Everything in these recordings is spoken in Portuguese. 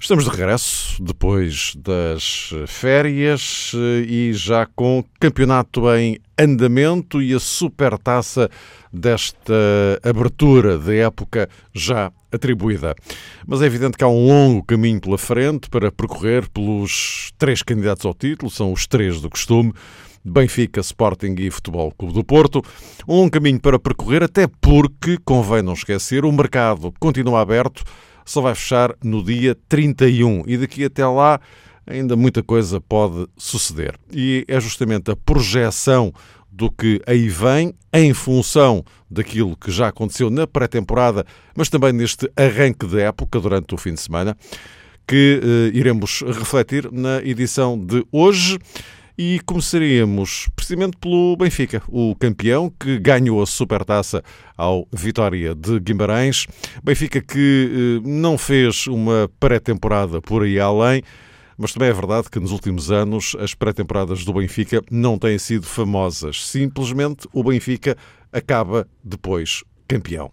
Estamos de regresso depois das férias e já com campeonato em andamento e a supertaça desta abertura da época já atribuída. Mas é evidente que há um longo caminho pela frente para percorrer pelos três candidatos ao título, são os três do costume. Benfica, Sporting e Futebol Clube do Porto. Um caminho para percorrer, até porque, convém não esquecer, o mercado continua aberto, só vai fechar no dia 31 e daqui até lá ainda muita coisa pode suceder. E é justamente a projeção do que aí vem, em função daquilo que já aconteceu na pré-temporada, mas também neste arranque de época durante o fim de semana, que eh, iremos refletir na edição de hoje. E começaríamos precisamente pelo Benfica, o campeão que ganhou a supertaça ao Vitória de Guimarães. Benfica que eh, não fez uma pré-temporada por aí além, mas também é verdade que nos últimos anos as pré-temporadas do Benfica não têm sido famosas. Simplesmente o Benfica acaba depois campeão.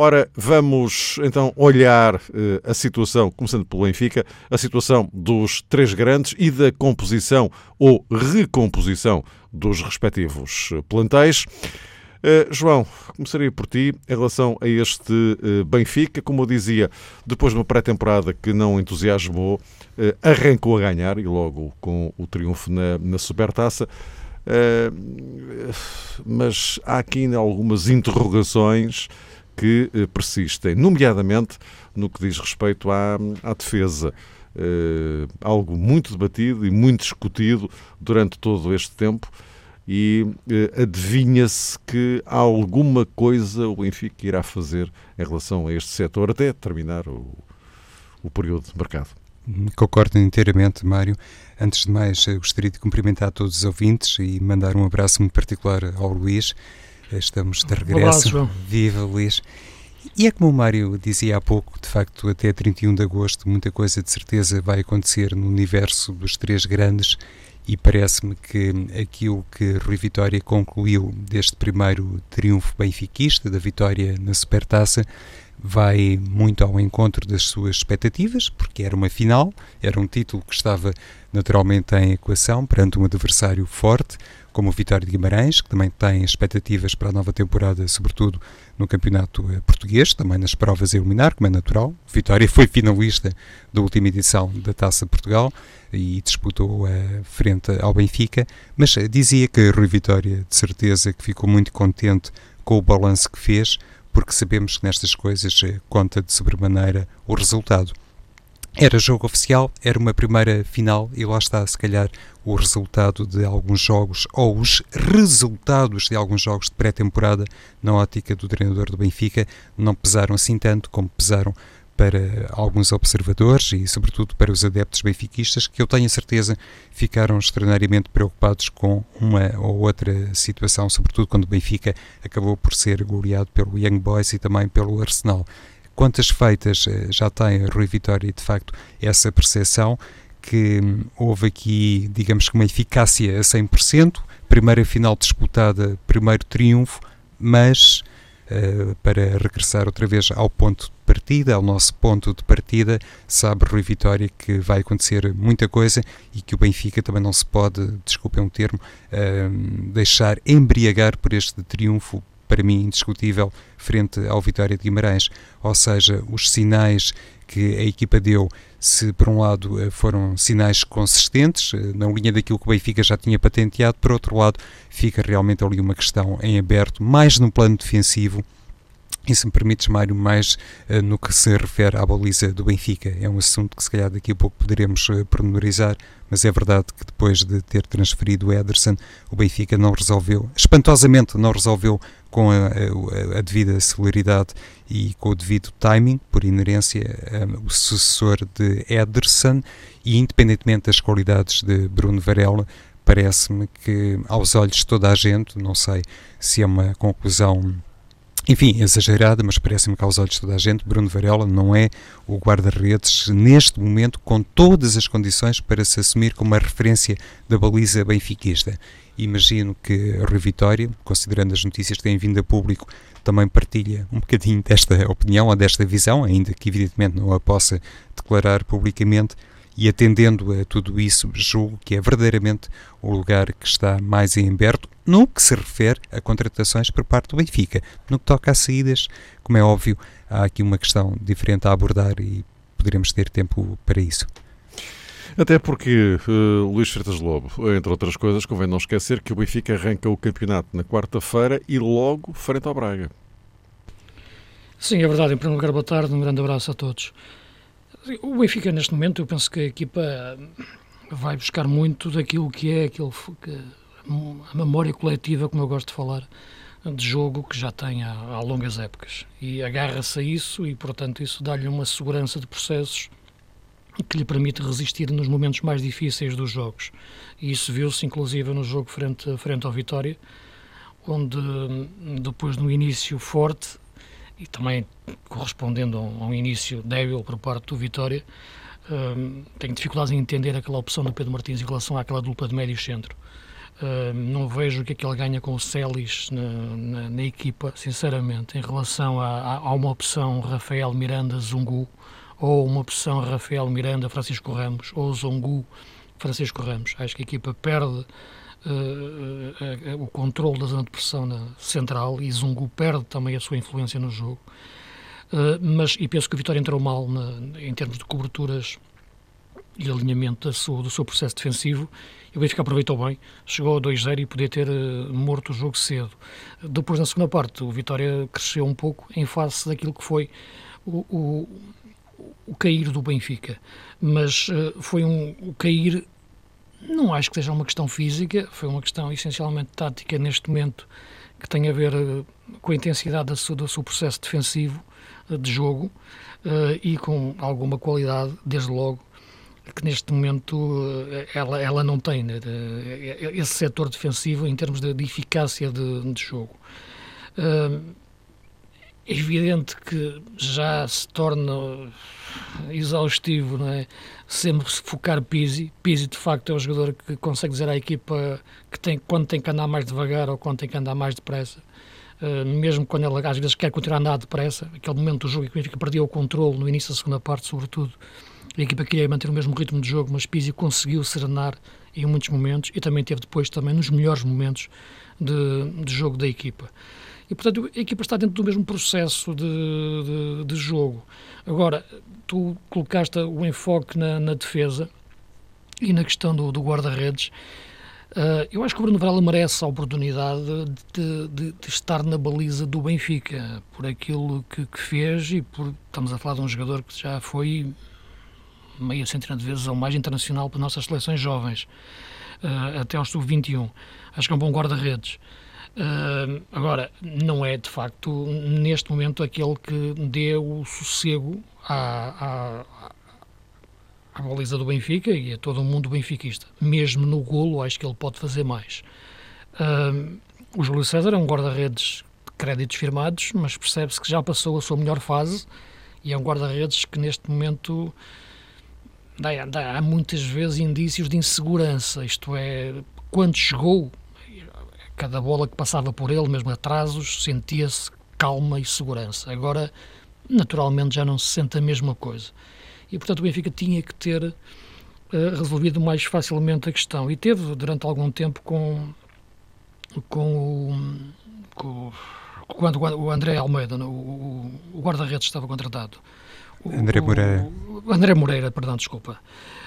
Ora, vamos então olhar eh, a situação, começando pelo Benfica, a situação dos três grandes e da composição ou recomposição dos respectivos eh, plantéis. Uh, João, começaria por ti em relação a este uh, Benfica. Como eu dizia, depois de uma pré-temporada que não entusiasmou, uh, arrancou a ganhar e logo com o triunfo na, na Supertaça. mas há aqui ainda algumas interrogações que eh, persistem, nomeadamente no que diz respeito à, à defesa. Uh, algo muito debatido e muito discutido durante todo este tempo e uh, adivinha-se que alguma coisa o Benfica irá fazer em relação a este setor até terminar o, o período de mercado. Concordo inteiramente, Mário. Antes de mais, gostaria de cumprimentar todos os ouvintes e mandar um abraço muito particular ao Luís. Estamos de regresso. Olá, Viva Luís. E é como o Mário dizia há pouco, de facto, até 31 de agosto, muita coisa de certeza vai acontecer no universo dos três grandes e parece-me que aquilo que Rui Vitória concluiu deste primeiro triunfo benfiquista, da vitória na Supertaça, vai muito ao encontro das suas expectativas, porque era uma final, era um título que estava naturalmente em equação perante um adversário forte, como o Vitória de Guimarães, que também tem expectativas para a nova temporada, sobretudo no campeonato eh, português, também nas provas a eliminar, como é natural. Vitória foi finalista da última edição da Taça Portugal e disputou a eh, frente ao Benfica, mas eh, dizia que Rui Vitória, de certeza, que ficou muito contente com o balanço que fez, porque sabemos que nestas coisas conta de sobremaneira o resultado. Era jogo oficial, era uma primeira final e lá está, se calhar, o resultado de alguns jogos ou os resultados de alguns jogos de pré-temporada na ótica do treinador do Benfica não pesaram assim tanto como pesaram para alguns observadores e, sobretudo, para os adeptos benfiquistas, que eu tenho a certeza ficaram extraordinariamente preocupados com uma ou outra situação, sobretudo quando o Benfica acabou por ser goleado pelo Young Boys e também pelo Arsenal. Quantas feitas eh, já tem Rui Vitória, de facto, essa percepção que houve aqui, digamos que uma eficácia a 100%, primeira final disputada, primeiro triunfo, mas uh, para regressar outra vez ao ponto de partida, ao nosso ponto de partida, sabe Rui Vitória que vai acontecer muita coisa e que o Benfica também não se pode, desculpem um termo, uh, deixar embriagar por este triunfo para mim indiscutível, frente ao Vitória de Guimarães. Ou seja, os sinais que a equipa deu, se por um lado eh, foram sinais consistentes, eh, na linha daquilo que o Benfica já tinha patenteado, por outro lado, fica realmente ali uma questão em aberto, mais no plano defensivo. E se me permites, Mário, mais uh, no que se refere à baliza do Benfica. É um assunto que se calhar daqui a pouco poderemos uh, pormenorizar, mas é verdade que depois de ter transferido o Ederson, o Benfica não resolveu, espantosamente não resolveu com a, a, a, devida celeridade e com o devido timing, por inerência, um, o sucessor de Ederson, e independentemente das qualidades de Bruno Varela, parece-me que, aos olhos de toda a gente, não sei se é uma conclusão enfim, exagerada, mas parece-me que aos olhos de toda a gente, Bruno Varela não é o guarda-redes neste momento com todas as condições para se assumir como uma referência da baliza benfiquista. Imagino que a Rui Vitória, considerando as notícias que têm vindo a público, também partilha um bocadinho desta opinião ou desta visão, ainda que evidentemente não a possa declarar publicamente, e atendendo a tudo isso, julgo que é verdadeiramente o lugar que está mais em aberto no que se refere a contratações por parte do Benfica. No que toca a saídas, como é óbvio, há aqui uma questão diferente a abordar e poderemos ter tempo para isso. Até porque uh, Luís Freitas Lobo, entre outras coisas, convém não esquecer que o Benfica arranca o campeonato na quarta-feira e logo frente ao Braga. Sim, é verdade. Em primeiro lugar, boa tarde, um grande abraço a todos. O Benfica, neste momento, eu penso que a equipa vai buscar muito daquilo que é aquilo que, a memória coletiva, como eu gosto de falar, de jogo que já tem há, há longas épocas. E agarra-se a isso e, portanto, isso dá-lhe uma segurança de processos que lhe permite resistir nos momentos mais difíceis dos jogos. E isso viu-se, inclusive, no jogo frente, frente ao Vitória, onde, depois de um início forte, e também correspondendo a um, um início débil por parte do Vitória, um, tenho dificuldades em entender aquela opção do Pedro Martins em relação àquela dupla de médio centro. Uh, não vejo o que é que ele ganha com o Celis na, na, na equipa, sinceramente, em relação a, a, a, uma opção Rafael Miranda-Zungu ou uma opção Rafael Miranda-Francisco Ramos ou Zungu-Francisco Ramos. Acho que a equipa perde uh, uh, o controle da zona de pressão na central e Zungu perde também a sua influência no jogo. Uh, mas, e penso que o Vitória entrou mal na, em termos de coberturas e alinhamento do seu, processo defensivo. E o Benfica aproveitou bem, chegou a 2-0 e podia ter uh, morto o jogo cedo. Depois, na segunda parte, o Vitória cresceu um pouco em face daquilo que foi o, o cair do Benfica. Mas uh, foi um, o cair não acho que seja uma questão física, foi uma questão essencialmente tática neste momento que tem a ver uh, com a intensidade do seu, processo defensivo uh, de jogo e com alguma qualidade, desde logo, que neste momento ela, ela não tem né, esse setor defensivo em termos de, de eficácia de, de jogo. É evidente que já se torna exaustivo, não é? Sempre focar Pizzi. Pizzi, de facto, é o jogador que consegue dizer à equipa que tem, quando tem que andar mais devagar ou quando tem que andar mais depressa. Uh, mesmo quando ele às vezes quer continuar a andar depressa, aquele momento do jogo em que o Benfica perdia o controle no início da segunda parte, sobretudo, a equipa queria manter o mesmo ritmo de jogo, mas Pizzi conseguiu serenar em muitos momentos e também teve depois também nos melhores momentos de, de jogo da equipa. E, portanto, a equipa está dentro do mesmo processo de, de, de jogo. Agora, tu colocaste o enfoque na, na defesa e na questão do, do guarda-redes. Uh, eu acho que o Bruno Varela merece a oportunidade de, de, de, estar na baliza do Benfica, por aquilo que, que, fez e por. Estamos a falar de um jogador que já foi meia centena de vezes ou mais internacional para nossas seleções jovens, uh, até aos sub-21. Acho que é um bom guarda-redes. Uh, agora, não é de facto neste momento aquele que dê o sossego à, à, à baliza do Benfica e a todo o mundo benfiquista. Mesmo no golo, acho que ele pode fazer mais. Uh, o Júlio César é um guarda-redes de créditos firmados, mas percebe-se que já passou a sua melhor fase e é um guarda-redes que neste momento há muitas vezes indícios de insegurança, isto é, quando chegou cada bola que passava por ele, mesmo atrasos, sentia-se calma e segurança. Agora, naturalmente, já não se sente a mesma coisa. E, portanto, o Benfica tinha que ter uh, resolvido mais facilmente a questão. E teve, durante algum tempo, com, com o. Com, quando o André Almeida, o, o guarda-redes, estava contratado. O, André Moreira. O, André Moreira, perdão, desculpa.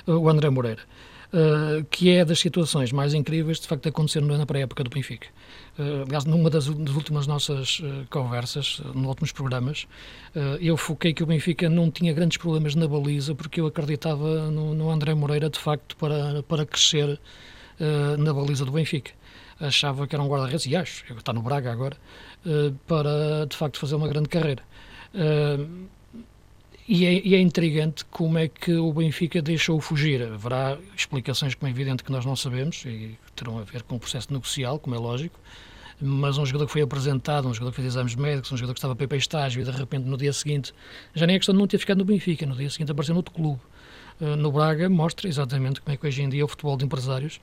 O André Moreira uh, que é das situações mais incríveis de facto acontecer na pré-época do Benfica. Uh, aliás, numa das, das últimas nossas uh, conversas, nos últimos programas, eu foquei que o Benfica não tinha grandes problemas na baliza porque eu acreditava no, no André Moreira de facto para, para crescer na baliza do Benfica. Achava que era um guarda-redes, e acho, está no Braga agora, para de facto fazer uma grande carreira e, é, e, é, intrigante como é que o Benfica deixou fugir. Haverá explicações, como é evidente, que nós não sabemos e terão a ver com o processo negocial, como é lógico. Mas um jogador que foi apresentado, um jogador que fez exames médicos, um jogador que estava para ir para estágio e de repente no dia seguinte, já nem é questão de não ter ficado no Benfica, no dia seguinte apareceu no outro clube. Uh, no Braga mostra exatamente como é que hoje em dia o futebol de empresários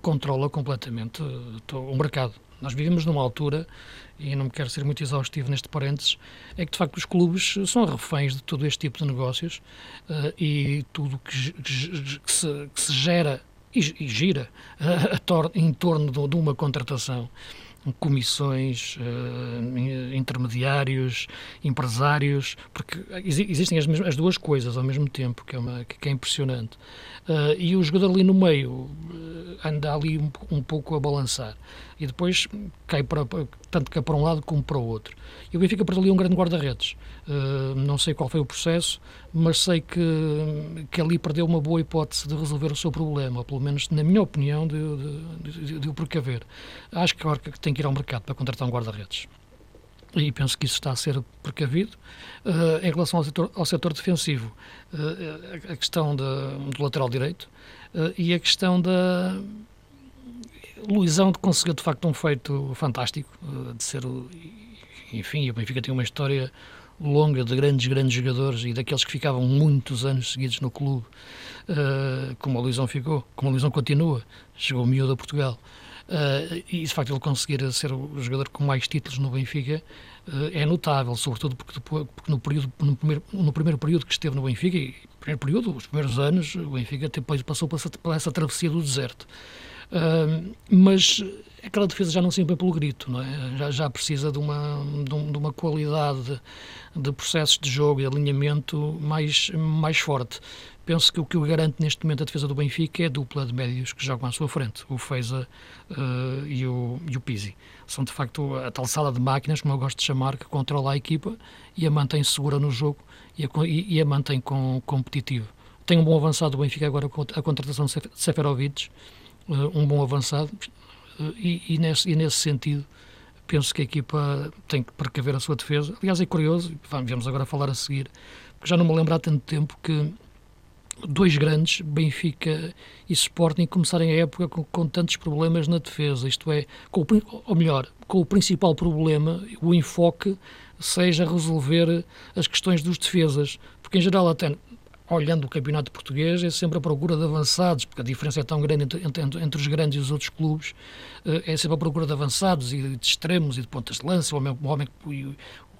controla completamente uh, o mercado. Nós vivemos numa altura, e não me quero ser muito exaustivo neste parênteses, é que de facto os clubes são reféns de todo este tipo de negócios uh, e tudo que, que, que, se, que se, gera e, gira em torno de uma contratação comissões, uh, intermediários, empresários, porque existem as, as, duas coisas ao mesmo tempo, que é, uma, que é impressionante. Uh, e o jogador ali no meio uh, anda ali um, um, pouco a balançar. E depois cai para, tanto que para um lado como para o outro. E o Benfica perdeu ali um grande guarda-redes. Uh, não sei qual foi o processo, mas sei que, que ali perdeu uma boa hipótese de resolver o seu problema, pelo menos, na minha opinião, de, o precaver. Acho que agora tem que ir ao mercado para contratar um guarda-redes e penso que isso está a ser precavido. Uh, em relação ao setor, ao setor defensivo, uh, a questão de, do lateral direito uh, e a questão da. Luizão conseguiu de facto um feito fantástico de ser o. Enfim, o Benfica tem uma história longa de grandes, grandes jogadores e daqueles que ficavam muitos anos seguidos no clube, como o Luizão ficou, como o Luizão continua, chegou miúdo a Portugal. Uh, e de facto ele conseguir ser o jogador com mais títulos no Benfica uh, é notável, sobretudo porque, depois, porque no, período, no, primeiro, no primeiro período que esteve no Benfica, e primeiro período, os primeiros anos, o Benfica depois passou por essa, por essa travessia do deserto. Mas aquela defesa já não se impõe pelo grito, não é? já, já precisa de uma, de, um, uma qualidade de, processos de jogo e alinhamento mais, mais forte penso que o que o garante neste momento a defesa do Benfica é a dupla de médios que jogam à sua frente, o Feiza uh, e, o, e o Pizzi. São de facto a tal sala de máquinas, como eu gosto de chamar, que controla a equipa e a mantém segura no jogo e a, e, a mantém com, competitiva. Tem um bom avançado do Benfica agora com a contratação de Seferovic, um bom avançado, uh, e, e, nesse, e nesse sentido penso que a equipa tem que precaver a sua defesa. Aliás, é curioso, vamos agora falar a seguir, porque já não me lembro há tanto tempo que dois grandes, Benfica e Sporting, começarem a época com, com, tantos problemas na defesa, isto é, com o, ou melhor, com o principal problema, o enfoque seja resolver as questões dos defesas, porque em geral até olhando o campeonato português é sempre a procura de avançados, porque a diferença é tão grande entre, entre, entre os grandes e os outros clubes, eh, é sempre a procura de avançados e de extremos e de pontas de lança, o homem, o homem,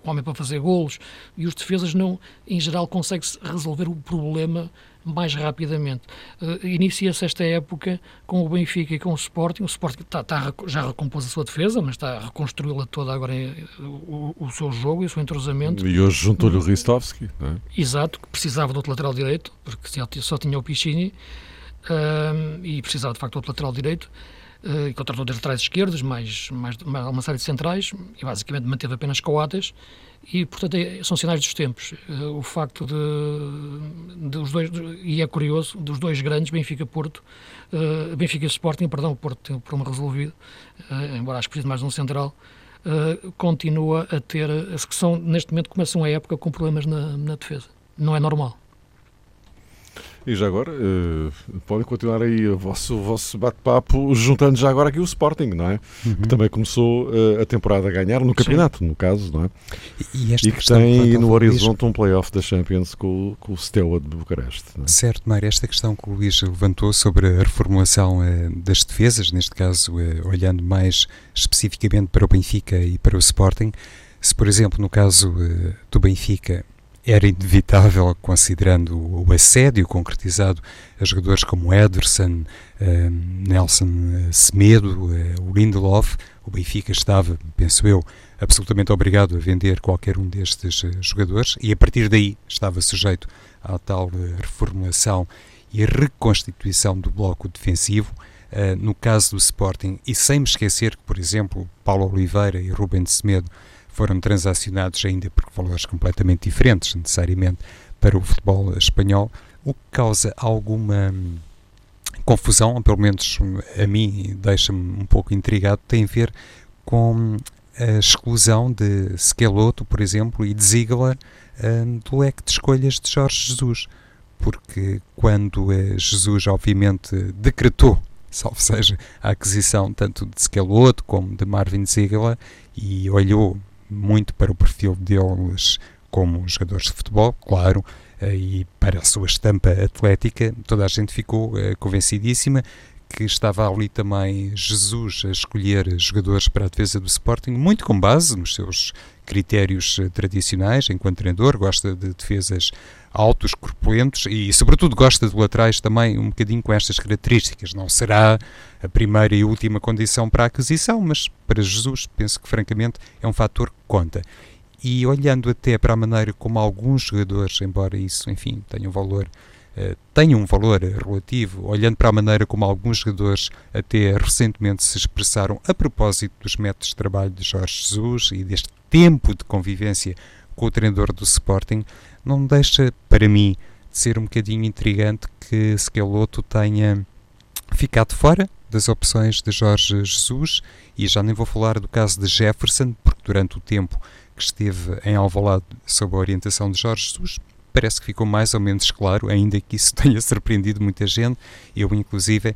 homem para fazer golos, e os defesas não, em geral, conseguem resolver o problema mais rapidamente. Uh, Inicia-se esta época com o Benfica e com o Sporting. O Sporting está, está, já recompôs a sua defesa, mas está a reconstruí-la toda agora em, o, o, seu jogo e o seu entrosamento. E hoje juntou-lhe o Ristovski, não é? Exato, que precisava do outro lateral direito, porque só tinha o Pichini, uh, e precisava de facto do outro lateral direito. Uh, e contratou dois laterais esquerdos, mais, mais, mais uma série de centrais, e basicamente manteve apenas Coates e, portanto, é, são sinais dos tempos. Uh, o facto de, de, os dois, e é curioso, dos dois grandes, Benfica-Porto, uh, Benfica Sporting, perdão, Porto tem o problema resolvido, uh, embora acho que precise mais de um central, continua a ter, que são, neste momento começam a época com problemas na, na defesa. Não é normal. E já agora, uh, podem continuar aí o vosso, vosso bate-papo, juntando já agora aqui o Sporting, não é? Uhum. Que também começou uh, a temporada a ganhar, no campeonato, Sim. no caso, não é? E, e que tem no horizonte um play-off da Champions com, com o Steaua de Bucareste. É? Certo, Mário, esta questão que o Luís levantou sobre a reformulação uh, das defesas, neste caso, olhando mais especificamente para o Benfica e para o Sporting, se, por exemplo, no caso do Benfica, era inevitável, considerando o assédio concretizado a jogadores como Ederson, uh, Nelson eh, Semedo, uh, o Lindelof. O Benfica estava, penso eu, absolutamente obrigado a vender qualquer um destes jogadores e a partir daí estava sujeito à tal reformulação e reconstituição do bloco defensivo. no caso do Sporting, e sem me esquecer que, por exemplo, Paulo Oliveira e Rubem de Semedo foram transacionados ainda por valores completamente diferentes, necessariamente, para o futebol espanhol, o que causa alguma hum, confusão, ou pelo menos a mim deixa-me um pouco intrigado, tem a ver com a exclusão de Skeloto, por exemplo, e de Ziegler do leque de escolhas de Jorge Jesus, porque quando Jesus, obviamente, decretou salvo seja, a aquisição tanto de Scalotto como de Marvin Ziegler e olhou muito para o perfil deles como jogadores de futebol, claro, eh, e para a sua estampa atlética, toda a gente ficou eh, convencidíssima que estava ali também Jesus a escolher jogadores para a defesa do Sporting, muito com base nos seus critérios eh, tradicionais, enquanto treinador, gosta de defesas altos, corpulentos e, sobretudo, gosta de laterais também um bocadinho com estas características. Não será a primeira e última condição para a aquisição, mas para Jesus, penso que, francamente, é um fator que conta. E olhando até para a maneira como alguns jogadores, embora isso, enfim, tenha um valor Uh, tenha um valor relativo, olhando para a maneira como alguns jogadores até recentemente se expressaram a propósito dos métodos de trabalho de Jorge Jesus e deste tempo de convivência com o treinador do Sporting, não deixa, para mim, de ser um bocadinho intrigante que Schelotto tenha ficado fora das opções de Jorge Jesus e já nem vou falar do caso de Jefferson, porque durante o tempo que esteve em Alvalade sob a orientação de Jorge Jesus, parece que ficou mais ou menos claro, ainda que isso tenha surpreendido muita gente, eu inclusive, uh,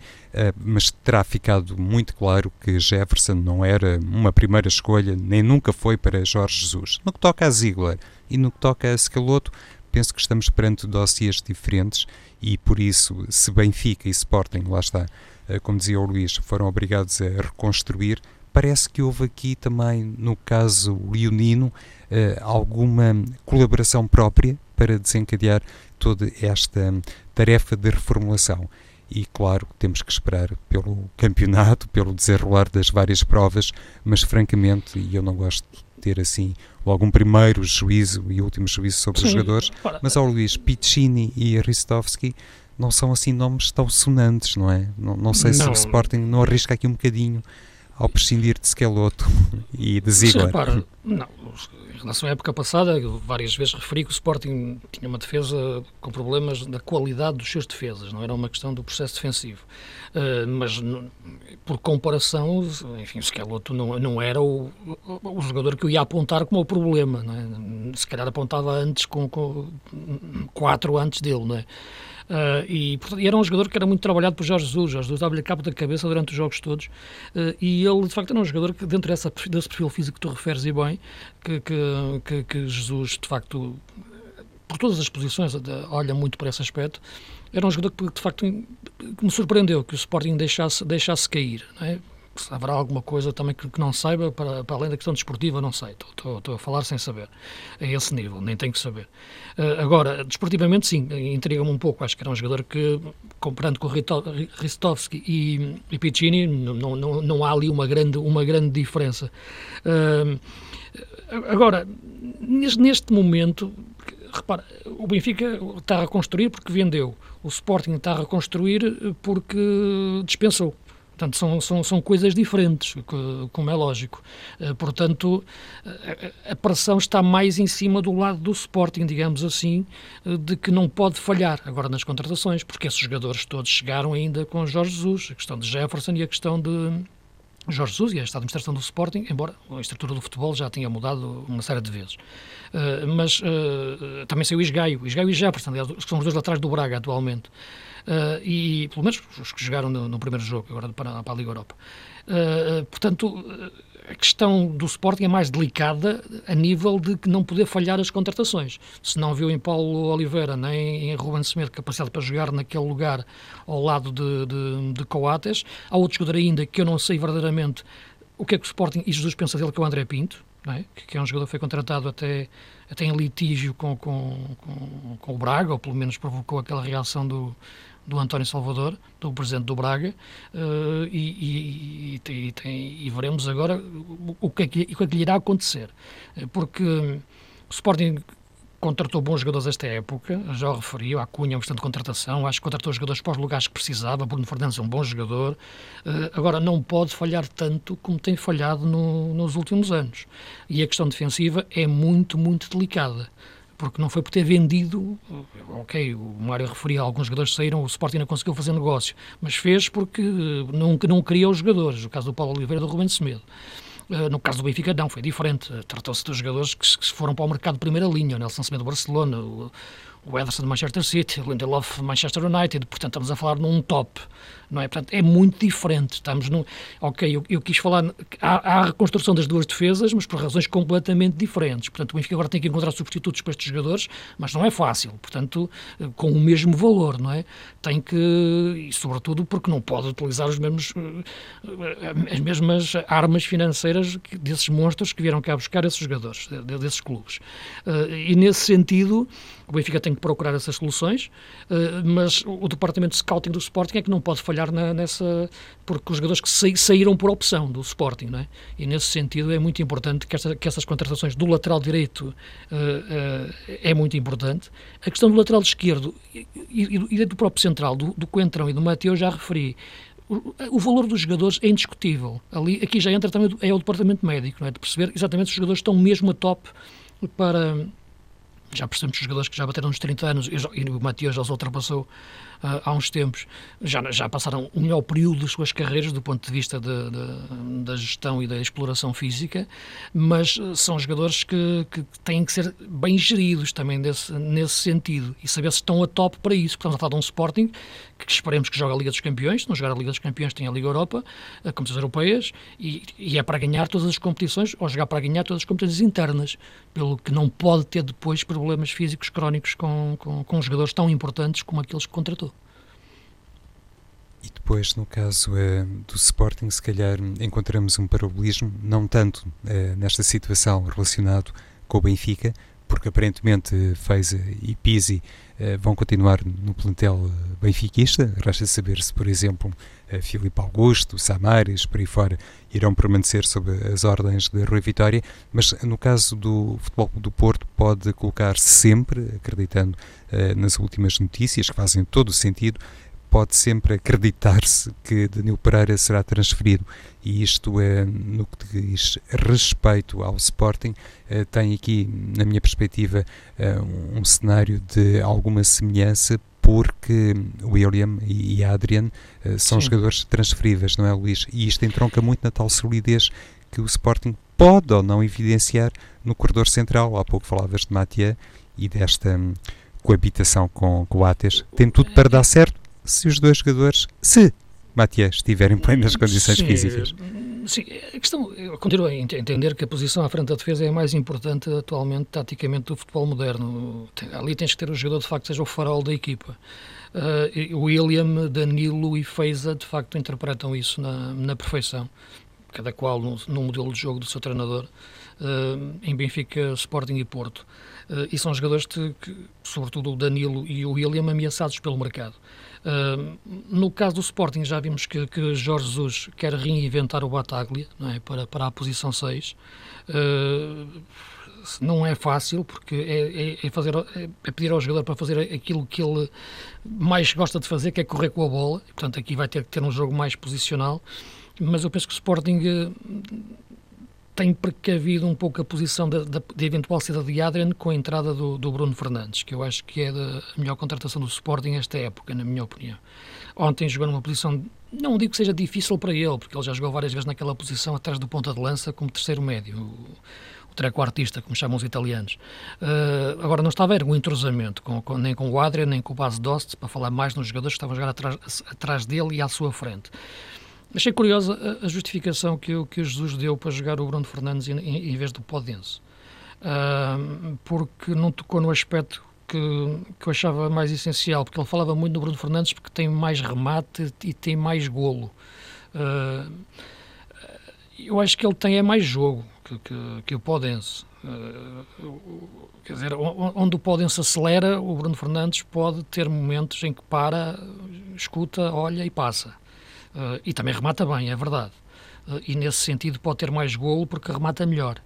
mas terá ficado muito claro que Jefferson não era uma primeira escolha, nem nunca foi para Jorge Jesus. No que toca a Ziegler e no que toca a Scalotto, penso que estamos perante dossiês diferentes e por isso, se Benfica e Sporting, lá está, uh, como dizia o Luís, foram obrigados a reconstruir, parece que houve aqui também, no caso leonino, uh, alguma colaboração própria para desencadear toda esta tarefa de reformulação. E claro, temos que esperar pelo campeonato, pelo desenrolar das várias provas, mas francamente, e eu não gosto de ter assim logo um primeiro juízo e último juízo sobre Sim, os jogadores, mas ao Luís, Piccini e Ristovski não são assim nomes tão sonantes, não é? Não, não sei não. se o Sporting não arrisca aqui um bocadinho ao prescindir de Schelotto e de Ziegler. Sim, não, em relação à época passada, várias vezes referi que o Sporting tinha uma defesa com problemas da qualidade dos seus defesas, não era uma questão do processo defensivo. Uh, mas, por comparação, enfim, o Schelotto não, não era o, o, jogador que eu ia apontar como o problema, não é? se calhar apontava antes, com, com quatro antes dele, não é? Uh, e, portanto, era um jogador que era muito trabalhado por Jorge Jesus. Jorge Jesus dava-lhe cabo da cabeça durante os jogos todos. Uh, e ele, de facto, era um jogador que, dentro dessa, desse perfil físico que tu referes e bem, que, que, que, que Jesus, de facto, por todas as posições, olha muito por esse aspecto. Era um jogador que, de facto, me surpreendeu que o Sporting deixasse, deixasse cair. Não é? se haverá alguma coisa também que, que não saiba, para, para, além da questão desportiva, não sei. Estou, estou, a falar sem saber. A esse nível, nem tenho que saber. Uh, agora, desportivamente, sim, intriga-me um pouco. Acho que era um jogador que, comparando com Ristovski e, e Piccini, não, não, não há ali uma grande, uma grande diferença. Uh, agora, neste, momento, repara, o Benfica está a reconstruir porque vendeu. O Sporting está a reconstruir porque dispensou. Portanto, são, são, são coisas diferentes, como é lógico. Eh, portanto, eh, a pressão está mais em cima do lado do Sporting, digamos assim, eh, de que não pode falhar agora nas contratações, porque esses jogadores todos chegaram ainda com Jorge Jesus, a questão de Jefferson e a questão de Jorge Jesus e esta administração do Sporting, embora a estrutura do futebol já tinha mudado uma série de vezes. Uh, mas uh, também saiu Isgaio, Isgaio e Jefferson, que são os dois laterais do Braga atualmente. Uh, e pelo menos os que jogaram no, no primeiro jogo, agora para, para a Liga Europa. Portanto, a questão do Sporting é mais delicada a nível de não poder falhar as contratações. Se não viu em Paulo Oliveira nem em Ruben Semedo capacidade para jogar naquele lugar ao lado de, de, de Coates, há outro jogador ainda que eu não sei verdadeiramente o que é que o Sporting e Jesus pensa dele, que é o André Pinto, é? que é um jogador que foi contratado até, até em litígio com, com, com, com o Braga, ou pelo menos provocou aquela reação do, do António Salvador, do presidente do Braga, uh, e, e, e, tem, e, veremos agora o que, é que, o que, é que lhe irá acontecer. Eh, porque o Sporting contratou bons jogadores esta época, já o referi, a Cunha é uma questão de contratação, acho que contratou jogadores para os lugares que precisava, Bruno Fernandes é um bom jogador, uh, agora não pode falhar tanto como tem falhado no, nos últimos anos. E a questão defensiva é muito, muito delicada porque não foi por ter vendido, ok, o Mário referia, alguns jogadores saíram, o Sporting não conseguiu fazer negócio, mas fez porque não, não queria os jogadores, o caso do Paulo Oliveira e do Rubens Semedo. Uh, no caso do Benfica, não, foi diferente. Tratou-se dos jogadores que, que foram para o mercado de primeira linha, o Nelson Semedo do Barcelona, o, o Ederson de Manchester City, o Lindelof de Manchester United, portanto estamos a falar num top, não é? Portanto, é muito diferente, estamos no... Ok, eu, eu quis falar, há, há, a reconstrução das duas defesas, mas por razões completamente diferentes, portanto o Benfica agora tem que encontrar substitutos para estes jogadores, mas não é fácil, portanto, com o mesmo valor, não é? Tem que, e sobretudo porque não pode utilizar os mesmos, eh, as mesmas armas financeiras desses monstros que vieram cá buscar esses jogadores, desses clubes. Eh, e nesse sentido, o Benfica tem que procurar essas soluções, eh, mas o departamento de scouting do Sporting é que não pode falhar nessa, porque os jogadores que saíram por opção do Sporting, não é? E nesse sentido é muito importante que, esta, que essas contratações do lateral direito é muito importante. A questão do lateral esquerdo e, e, e do próprio central, do, do Coentrão e do Mateus, já referi. O, o, valor dos jogadores é indiscutível. Ali, aqui já entra também é o departamento médico, não é? de perceber exatamente se os jogadores estão mesmo a top para, já percebemos os jogadores que já bateram nos 30 anos, e o Matias já os ultrapassou há uns tempos, já, já passaram o melhor período das suas carreiras do ponto de vista de, de, da gestão e da exploração física, mas ah, são jogadores que, que têm que ser bem geridos também desse, nesse sentido e saber se estão a top para isso. Portanto, falar de um Sporting que esperemos que jogue a Liga dos Campeões, se não jogar a Liga dos Campeões tem a Liga Europa, a competições europeias, e, e, é para ganhar todas as competições, ou jogar para ganhar todas as competições internas, pelo que não pode ter depois problemas físicos crónicos com, com, com jogadores tão importantes como aqueles que contratou. E depois, no caso uh, do Sporting, se calhar encontramos um paralelismo, não tanto uh, nesta situação relacionado com o Benfica, porque aparentemente Feiza e Pizzi uh, vão continuar no plantel benfiquista. Resta saber se, por exemplo, Filipe Augusto, Samares, por aí fora, irão permanecer sob as ordens de Rui Vitória. Mas no caso do Futebol do Porto, pode colocar sempre, acreditando nas últimas notícias, que fazem todo o sentido, pode sempre acreditar-se que Danilo Pereira será transferido e isto é no que diz respeito ao Sporting eh, tem aqui na minha perspectiva eh, um cenário de alguma semelhança porque William e Adrian eh, são Sim. jogadores transferíveis, não é Luís? E isto entronca muito na tal solidez que o Sporting pode ou não evidenciar no corredor central. Há pouco falavas de Matia e desta hum, coabitação com, com o Ates. Tem tudo para dar certo, se os dois jogadores, se Matias estiverem plenas condições sim, físicas. Sim, a questão, eu continuo a entender que a posição à frente da defesa é a mais importante atualmente, taticamente, do futebol moderno. Ali tens que ter o jogador, de facto, seja o farol da equipa. Uh, William, Danilo e Feiza, de facto, interpretam isso na, na perfeição. Cada qual no, modelo de jogo do seu treinador, uh, em Benfica, Sporting e Porto. Uh, e são jogadores que, sobretudo o Danilo e o William, ameaçados pelo mercado. No caso do Sporting, já vimos que, que, Jorge Jesus quer reinventar o Bataglia é? para, para a posição 6. Uh, não é fácil, porque é, é, é fazer, é, pedir ao jogador para fazer aquilo que ele mais gosta de fazer, que é correr com a bola. Portanto, aqui vai ter que ter um jogo mais posicional. Mas eu penso que o Sporting tem precavido um pouco a posição da, eventual saída de Adrian com a entrada do, do, Bruno Fernandes, que eu acho que é a melhor contratação do Sporting nesta época, na minha opinião. Ontem jogou numa posição, não digo que seja difícil para ele, porque ele já jogou várias vezes naquela posição atrás do ponta de lança como terceiro médio, o, o treco-artista, como chamam os italianos. Uh, agora, não estava a ver um entrosamento, com, com, nem com o Adrian, nem com o Bas Dost, para falar mais nos jogadores que estavam a jogar atrás dele e à sua frente. Achei curiosa a, justificação que, o, que o Jesus deu para jogar o Bruno Fernandes em, em vez do Podense, uh, porque não tocou no aspecto que, que eu achava mais essencial, porque ele falava muito do Bruno Fernandes porque tem mais remate e tem mais golo. Uh, eu acho que ele tem é mais jogo que, que, que o Podense. Uh, quer dizer, onde o Podense acelera, o Bruno Fernandes pode ter momentos em que para, escuta, olha e passa. Uh, e também remata bem, é verdade. Uh, e nesse sentido pode ter mais golo porque remata melhor.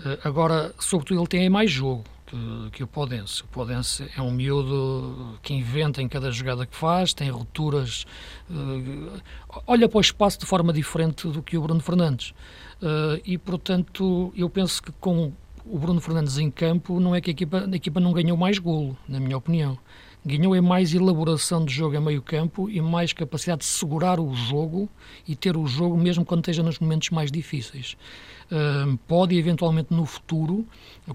Uh, agora, sobretudo, ele tem mais jogo que, que, o Podense. O Podense é um miúdo que inventa em cada jogada que faz, tem rupturas, olha para o espaço de forma diferente do que o Bruno Fernandes. e, portanto, eu penso que com o Bruno Fernandes em campo, não é que a equipa, a equipa não ganhou mais golo, na minha opinião Ganhou em mais elaboração de jogo a meio campo e mais capacidade de segurar o jogo e ter o jogo mesmo quando esteja nos momentos mais difíceis. Uh, pode eventualmente no futuro,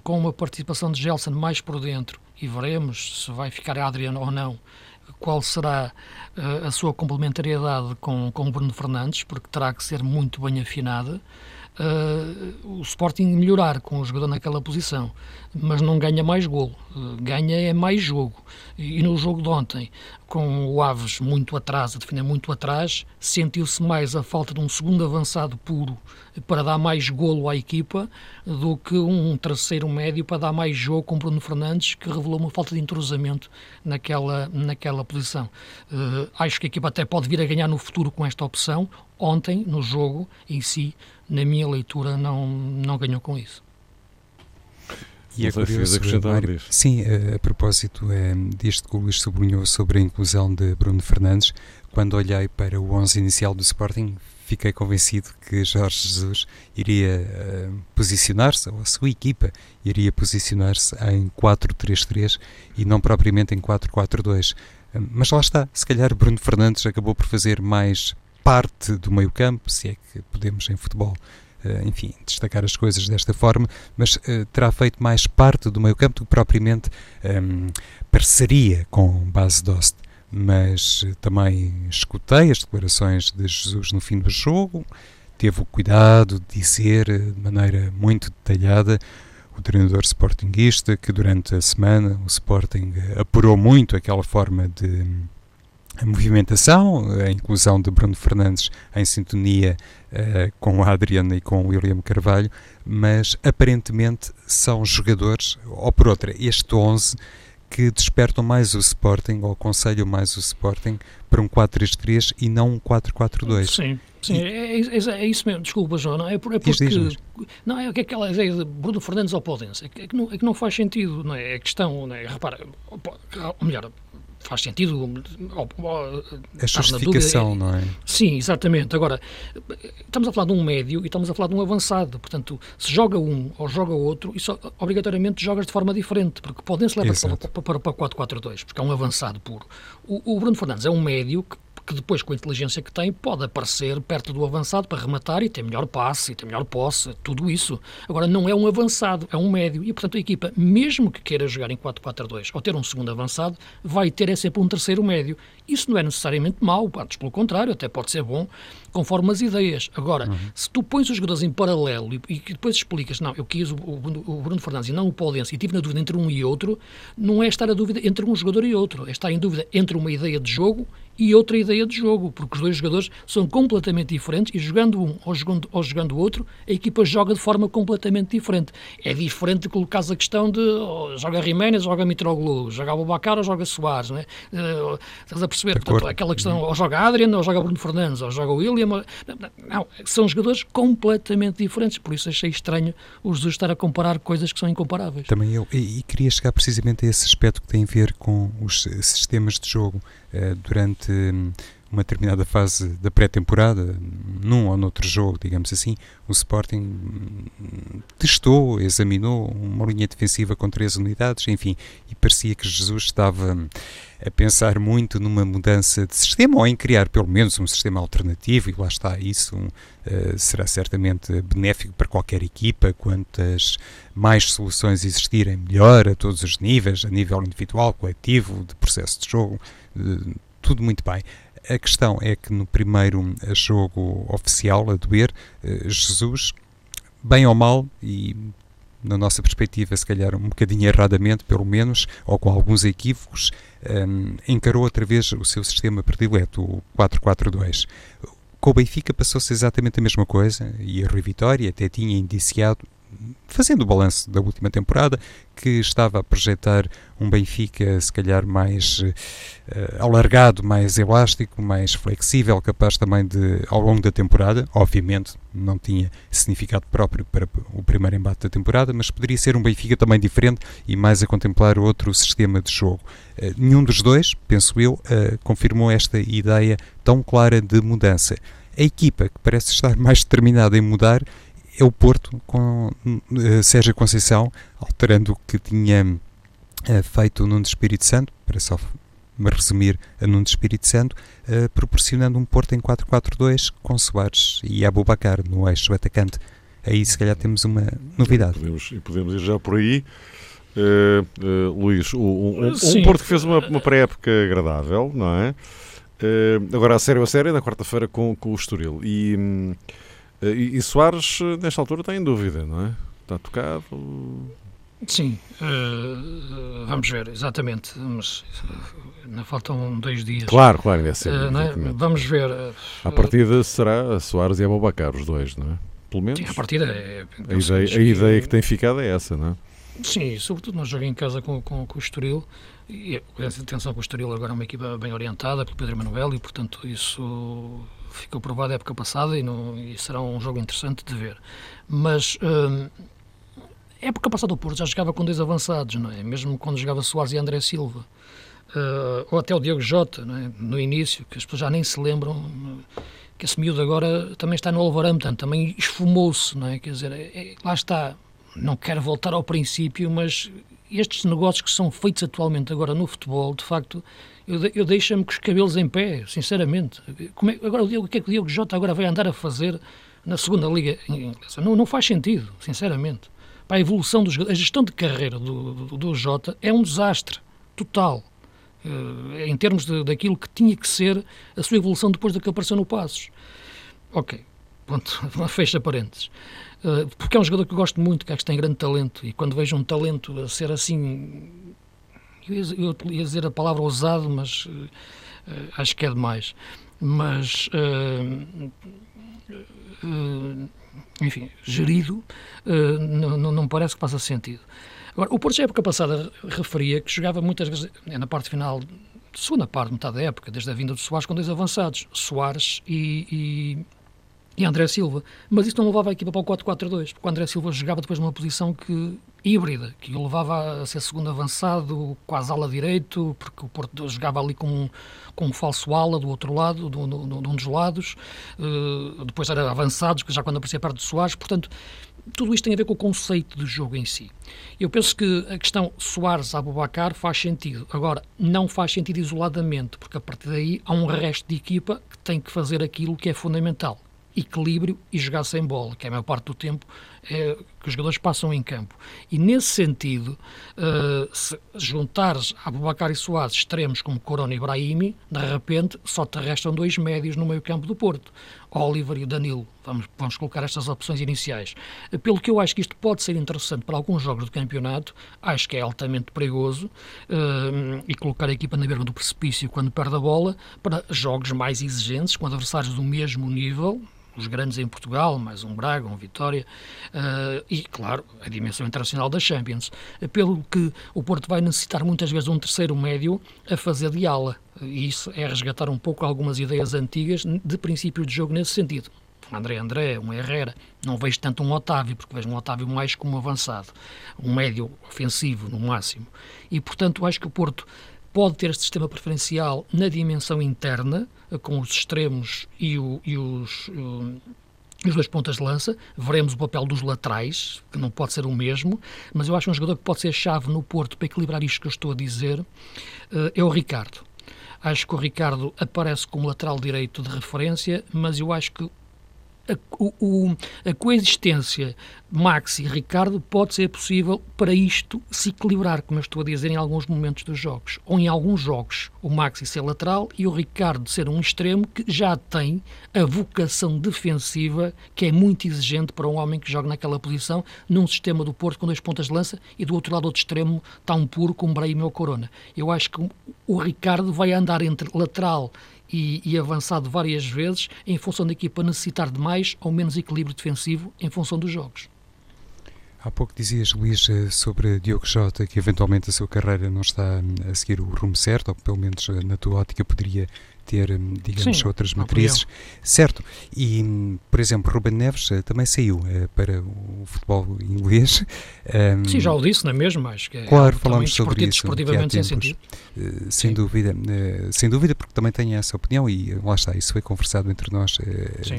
com uma participação de Gelson mais por dentro, e veremos se vai ficar Adriano ou não, qual será uh, a sua complementariedade com, com Bruno Fernandes, porque terá que ser muito bem afinada uh, o Sporting melhorar com o jogador naquela posição, mas não ganha mais golo, uh, ganha é mais jogo. E, e, no jogo de ontem, com o Aves muito atrás, a defender muito atrás, sentiu-se mais a falta de um segundo avançado puro para dar mais golo à equipa do que um terceiro médio para dar mais jogo com Bruno Fernandes, que revelou uma falta de entrosamento naquela, naquela posição. Uh, acho que a equipa até pode vir a ganhar no futuro com esta opção. Ontem, no jogo em si, na minha leitura, não, não ganhou com isso. E é curioso, Mário, sim, a, a propósito é, disto que o Luís sublinhou sobre a inclusão de Bruno Fernandes, quando olhei para o 11 inicial do Sporting, fiquei convencido que Jorge Jesus iria uh, posicionar-se, ou a sua equipa iria posicionar-se em 4-3-3 e não propriamente em 4-4-2. Uh, mas lá está, se calhar Bruno Fernandes acabou por fazer mais parte do meio campo, se é que podemos em futebol Uh, enfim, destacar as coisas desta forma, mas uh, terá feito mais parte do meio campo do que propriamente um, ehm, parceria com base Dost. Mas uh, também escutei as declarações de Jesus no fim do jogo, teve o cuidado de dizer de maneira muito detalhada o treinador sportinguista que durante a semana o Sporting apurou muito aquela forma de a movimentação, a inclusão de Bruno Fernandes em sintonia uh, com a Adriana e com o William Carvalho, mas aparentemente são jogadores, ou por outra, este 11 que despertam mais o Sporting, ou aconselham mais o Sporting para um 4-3-3 e não um 4-4-2. Sim. Sim, é, é, é, isso mesmo, desculpa, João, não é, é porque. Não, é que aquela ideia de Bruno Fernandes ou Podense, é que, não, é que não faz sentido, não é? É questão, não é? Repara, ou melhor, faz sentido. A justificação, não é? Sim, exatamente. Agora, estamos a falar de um médio e estamos a falar de um avançado. Portanto, se joga um ou joga outro, isso obrigatoriamente jogas de forma diferente, porque podem-se levar para, para, para 4-4-2, porque é um avançado puro. O, o Bruno Fernandes é um médio que que depois, com a inteligência que tem, pode aparecer perto do avançado para rematar e ter melhor passe, e ter melhor posse, tudo isso. Agora, não é um avançado, é um médio. E, portanto, a equipa, mesmo que queira jogar em 4-4-2 ou ter um segundo avançado, vai ter é sempre um terceiro médio. Isso não é necessariamente mau, antes pelo contrário, até pode ser bom, conforme as ideias. Agora, uhum. se tu pões os jogadores em paralelo e, e depois explicas, não, eu quis o, o, o Bruno Fernandes e não o Podense e tive na dúvida entre um e outro, não é estar a dúvida entre um jogador e outro, é estar em dúvida entre uma ideia de jogo e outra ideia de jogo, porque os dois jogadores são completamente diferentes e jogando um ou jogando, ou jogando o outro, a equipa joga de forma completamente diferente. É diferente de colocar a questão de oh, joga Jiménez, joga Mitroglou, joga Bobacar ou joga Soares, não é? Uh, estás a perceber? Portanto, aquela questão, ou joga Adriano, ou joga Bruno Fernandes, ou joga William, não, são jogadores completamente diferentes, por isso achei estranho os dois estar a comparar coisas que são incomparáveis. Também eu, e, e queria chegar precisamente a esse aspecto que tem a ver com os sistemas de jogo. Uh, durante hum, uma determinada fase da pré-temporada, num ou noutro jogo, digamos assim, o Sporting hum, testou, examinou uma linha defensiva com três unidades, enfim, e parecia que Jesus estava hum, a pensar muito numa mudança de sistema ou em criar pelo menos um sistema alternativo, e lá está, isso uh, será certamente benéfico para qualquer equipa, quantas mais soluções existirem, melhor a todos os níveis, a nível individual, coletivo, de processo de jogo, uh, tudo muito bem. A questão é que no primeiro jogo oficial, a doer, eh, Jesus, bem ou mal, e na nossa perspectiva, se calhar um bocadinho erradamente, pelo menos, ou com alguns equívocos, um, encarou outra vez o seu sistema predileto, o 4-4-2. Com o Benfica passou-se exatamente a mesma coisa e a Rui Vitória até tinha indiciado fazendo o balanço da última temporada, que estava a projetar um Benfica se calhar mais uh, alargado, mais elástico, mais flexível, capaz também de, ao longo da temporada, obviamente não tinha significado próprio para o primeiro embate da temporada, mas poderia ser um Benfica também diferente e mais a contemplar outro sistema de jogo. Uh, nenhum dos dois, penso eu, uh, confirmou esta ideia tão clara de mudança. A equipa que parece estar mais determinada em mudar é o Porto com uh, Sérgio Conceição, alterando o que tinha uh, feito o Nuno Espírito Santo, para só me resumir a Nuno Espírito Santo, uh, proporcionando um Porto em 4-4-2 com Soares e Abubacar no eixo atacante. Aí se calhar temos uma novidade. E podemos, podemos ir já por aí. Uh, uh, Luís, um, um, um, Porto que fez uma, uma pré-época agradável, não é? Uh, agora a sério a sério, na quarta-feira com, com o Estoril. E, e, e Soares, nesta altura, está em dúvida, não é? Está tocado. Sim, uh, vamos ver, exatamente. Mas ainda faltam dois dias. Claro, claro, é cedo, uh, é? Vamos ver. A partida será a Soares e a Bobacar, os dois, não é? Pelo menos. Sim, a partida é. A ideia, a ideia que tem ficado é essa, não é? Sim, sobretudo nós jogamos em casa com, com, com o Estoril. E atenção que o Estoril agora é uma equipa bem orientada pelo Pedro Emanuel e, portanto, isso ficou provado a época passada e, não, e será um jogo interessante de ver. Mas época passada o Porto já jogava com dois avançados, não é? Mesmo quando jogava Soares e André Silva. Uh, ou até o Diogo Jota, é? no início, que as pessoas já nem se lembram que esse miúdo agora também está no Wolverhampton, também esfumou-se, não é? Quer dizer, é, é, lá está, não quero voltar ao princípio, mas estes negócios que são feitos atualmente agora no futebol, de facto, eu, eu deixo-me com os cabelos em pé, sinceramente. É, agora, o, Diogo, o que é que o Diogo Jota agora vai andar a fazer na segunda liga inglesa? Não, não faz sentido, sinceramente para a evolução dos a gestão de carreira do, do, do Jota é um desastre total uh, em termos de, daquilo que tinha que ser a sua evolução depois da que apareceu no Passos. Ok, ponto, fecha parênteses. Uh, porque é um jogador que eu gosto muito, que acho que tem grande talento, e quando vejo um talento a ser assim, eu ia, eu dizer a palavra ousado, mas uh, acho que é demais. Mas enfim, gerido, uh, não, não parece que faça sentido. Agora, o Porto, já época passada, referia que jogava muitas vezes, na parte final, segunda parte, metade da época, desde a vinda do Soares, com dois avançados, Soares e, e, e André Silva. Mas isso não levava a equipa para o 4-4-2, porque o André Silva jogava depois numa posição que híbrida, que o levava a ser segundo avançado, quase ala direito, porque o Porto jogava ali com, com um falso ala do outro lado, de um dos lados, uh, depois era avançados, já quando aparecia perto de Soares, portanto, tudo isto tem a ver com o conceito do jogo em si. Eu penso que a questão Soares-Abubacar faz sentido. Agora, não faz sentido isoladamente, porque a partir daí há um resto de equipa que tem que fazer aquilo que é fundamental, equilíbrio e jogar sem bola, que é a maior parte do tempo é, que os jogadores passam em campo. E nesse sentido, uh, se juntares Abubacar e Soares extremos como Corona e Brahimi, de repente só te restam dois médios no meio campo do Porto, Oliver e Danilo. Vamos, vamos colocar estas opções iniciais. Pelo que eu acho que isto pode ser interessante para alguns jogos do campeonato, acho que é altamente perigoso uh, e colocar a equipa na beira do precipício quando perde a bola para jogos mais exigentes, com adversários do mesmo nível, os grandes em Portugal, mais um Braga, um Vitória, uh, e, claro, a dimensão internacional da Champions. Pelo que o Porto vai necessitar muitas vezes um terceiro médio a fazer de ala. E isso é resgatar um pouco algumas ideias antigas de princípio de jogo nesse sentido. Um André André, um Herrera, não vejo tanto um Otávio, porque vejo um Otávio mais como avançado, um médio ofensivo no máximo. E, portanto, acho que o Porto pode ter este sistema preferencial na dimensão interna, com os extremos e, o, e os, uh, os dois pontas de lança. Veremos o papel dos laterais, que não pode ser o mesmo, mas eu acho um jogador que pode ser chave no Porto para equilibrar isto que eu estou a dizer, uh, é o Ricardo. Acho que o Ricardo aparece como lateral direito de referência, mas eu acho que a, o, a coexistência Max e Ricardo pode ser possível para isto se equilibrar, como eu estou a dizer, em alguns momentos dos jogos. Ou em alguns jogos, o Maxi ser lateral e o Ricardo ser um extremo que já tem a vocação defensiva que é muito exigente para um homem que joga naquela posição, num sistema do Porto com dois pontas de lança e do outro lado, outro extremo, está um puro com Brahim ou Corona. Eu acho que o Ricardo vai andar entre lateral e, e, avançado várias vezes em função da equipa necessitar de mais ou menos equilíbrio defensivo em função dos jogos. Há pouco dizias, Luís, eh, sobre Diogo Jota, que eventualmente a sua carreira não está a seguir o rumo certo, ou pelo menos eh, na tua ótica poderia ter, hum, digamos, Sim, outras matrizes. Certo. E, por exemplo, Ruben Neves uh, também saiu uh, para o futebol inglês. Um, Sim, já o disse, não é mesmo? Acho que é claro, falamos sobre isso. Desportivamente sem sentido. Uh, sem Sim. dúvida. sem dúvida, porque também tenho essa opinião e lá está, isso foi conversado entre nós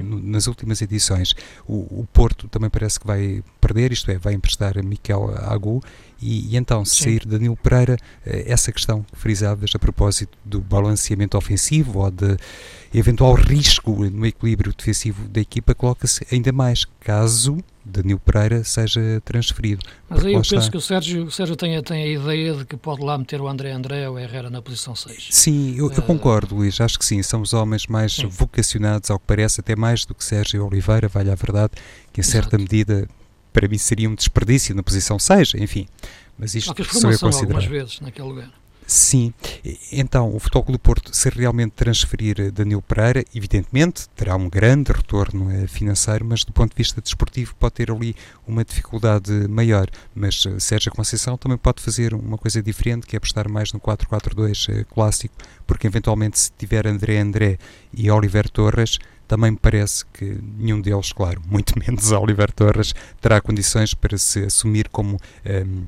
nas últimas edições. O, o, Porto também parece que vai perder, isto é, vai emprestar a Miquel Agu e, e, então, se sair Danilo Pereira, essa questão que frisavas a propósito do balanceamento ofensivo ou de eventual risco no equilíbrio defensivo da equipa coloca-se ainda mais caso Danilo Pereira seja transferido. Mas aí eu penso está. que o Sérgio, o Sérgio tem, tem a ideia de que pode lá meter o André André ou o Herrera na posição 6. Sim, eu, eu uh, concordo, Luís. Acho que sim. São os homens mais sim. vocacionados, ao que parece, até mais do que Sérgio Oliveira, vale a verdade, que em certa Exato. medida para mim seria um desperdício na posição 6, enfim. Mas isto só é considerar. algumas vezes naquele lugar. Sim, então o Futebol do Porto, se realmente transferir Danilo Pereira, evidentemente terá um grande retorno eh, financeiro, mas do ponto de vista desportivo pode ter ali uma dificuldade maior. Mas eh, Sérgio Conceição também pode fazer uma coisa diferente, que é apostar mais no 4-4-2 eh, clássico, porque eventualmente se tiver André André e Oliver Torres, também me parece que nenhum deles, claro, muito menos Oliver Torres, terá condições para se assumir como um,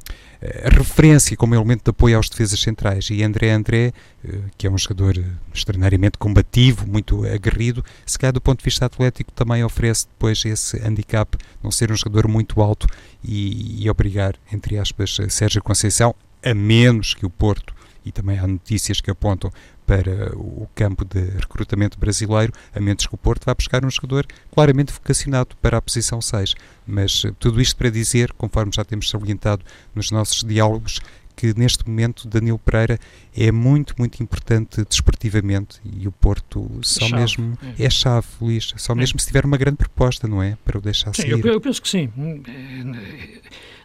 referência como elemento de apoio aos defesas centrais. E André André, eh, que é um jogador extraordinariamente combativo, muito aguerrido, se calhar do ponto de vista atlético também oferece depois esse handicap, não ser um jogador muito alto e, e obrigar, entre aspas, Sérgio Conceição, a menos que o Porto e também há notícias que apontam para o campo de recrutamento brasileiro, a menos que o Porto vá buscar um jogador claramente vocacionado para a posição 6. Mas eh, tudo isto para dizer, conforme já temos salientado nos nossos diálogos, que neste momento Danilo Pereira é muito, muito importante desportivamente e o Porto só chave, mesmo é. é chave, Luís, só é. mesmo se tiver uma grande proposta, não é? Para o deixar sim, sair. Eu, eu penso que sim.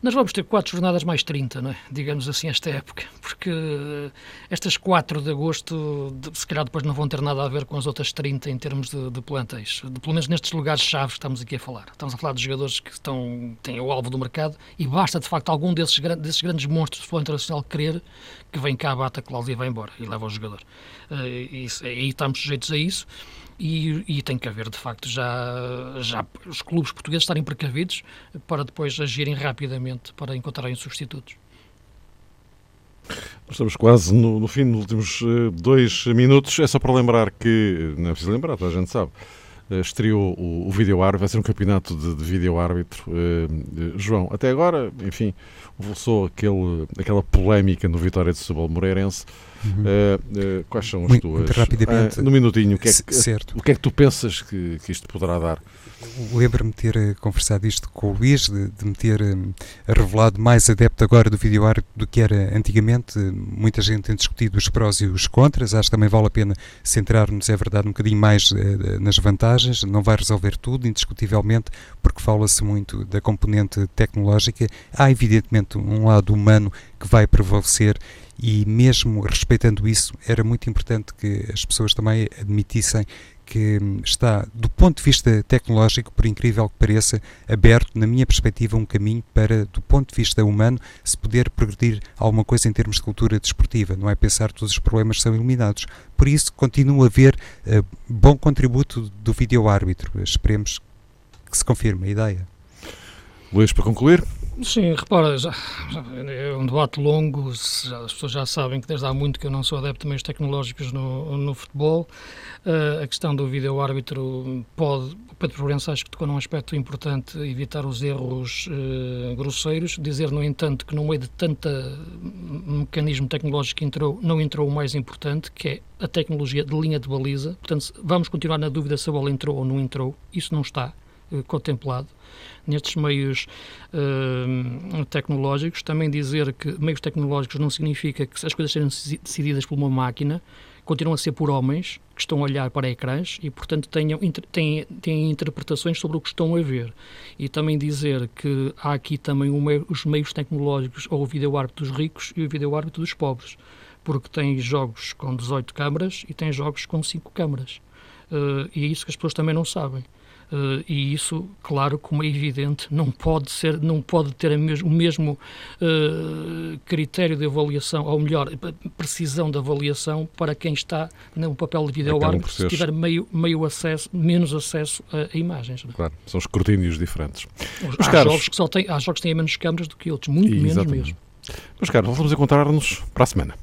Nós vamos ter quatro jornadas mais 30, não é? digamos assim, esta época, porque estas 4 de agosto, se calhar depois não vão ter nada a ver com as outras 30 em termos de, de plantéis. De, pelo menos nestes lugares-chave que estamos aqui a falar. Estamos a falar de jogadores que estão, têm o alvo do mercado e basta, de facto, algum desses, desses grandes monstros do futebol internacional querer que vem cá, bata a cláusula e vai embora e leva o jogador. Uh, e estamos sujeitos a isso. E, e, tem que haver, de facto, já, já os clubes portugueses estarem precavidos para depois agirem rapidamente para encontrarem substitutos. Estamos quase no, no fim, nos últimos uh, dois minutos. É só para lembrar que, não é preciso lembrar, toda a gente sabe, estreou o, o vídeo árbitro, vai ser um campeonato de, de vídeo árbitro. Uh, João, até agora, enfim, voltou aquele, aquela polémica no Vitória de Setúbal Moreirense. Uhum. Uh, quais são as muito, tuas? Muito rapidamente. Uh, no minutinho, o que, é que, certo. o que é que tu pensas que, que isto poderá dar? Lembro-me de ter conversado isto com o Luís, de, de me ter um, revelado mais adepto agora do vídeo do que era antigamente. Muita gente tem discutido os prós e os contras. Acho que também vale a pena centrar-nos, é verdade, um bocadinho mais nas vantagens. Não vai resolver tudo, indiscutivelmente, porque fala-se muito da componente tecnológica. Há, evidentemente, um lado humano que vai prevalecer e mesmo respeitando isso, era muito importante que as pessoas também admitissem que está, do ponto de vista tecnológico, por incrível que pareça, aberto, na minha perspectiva, um caminho para, do ponto de vista humano, se poder progredir alguma coisa em termos de cultura desportiva. Não é pensar que todos os problemas são eliminados. Por isso, continua a haver uh, bom contributo do vídeo-árbitro. Esperemos que se confirme a ideia. Luís, para concluir? Sim, repara, já, é um debate longo, já, as pessoas já sabem que desde há muito que eu não sou adepto de meios tecnológicos no, no futebol. Uh, a questão do vídeo-árbitro pode, o Pedro Florença acho que tocou num aspecto importante, evitar os erros uh, grosseiros, dizer, no entanto, que no meio de tanta mecanismo tecnológico que entrou, não entrou o mais importante, que é a tecnologia de linha de baliza. Portanto, vamos continuar na dúvida se a bola entrou ou não entrou, isso não está contemplado nestes meios uh, tecnológicos. Também dizer que meios tecnológicos não significa que as coisas sejam decididas por uma máquina, continuam a ser por homens que estão a olhar para ecrãs e, portanto, tenham, têm, têm interpretações sobre o que estão a ver. E também dizer que há aqui também meio, os meios tecnológicos, ou o vídeo-árbitro dos ricos e o vídeo-árbitro dos pobres, porque tem jogos com 18 câmaras e tem jogos com 5 câmaras. Uh, e é isso que as pessoas também não sabem. Uh, e isso, claro, como é evidente, não pode ser, não pode ter o mesmo uh, critério de avaliação, ou melhor, precisão de avaliação para quem está no papel de vídeo árbitro, se tiver meio, meio acesso, menos acesso a, a imagens. Claro, são escrutínios diferentes. Os, há, caros... jogos que só têm, há jogos que têm menos câmaras do que outros, muito menos mesmo. Meus caros, voltamos a encontrar-nos para a semana.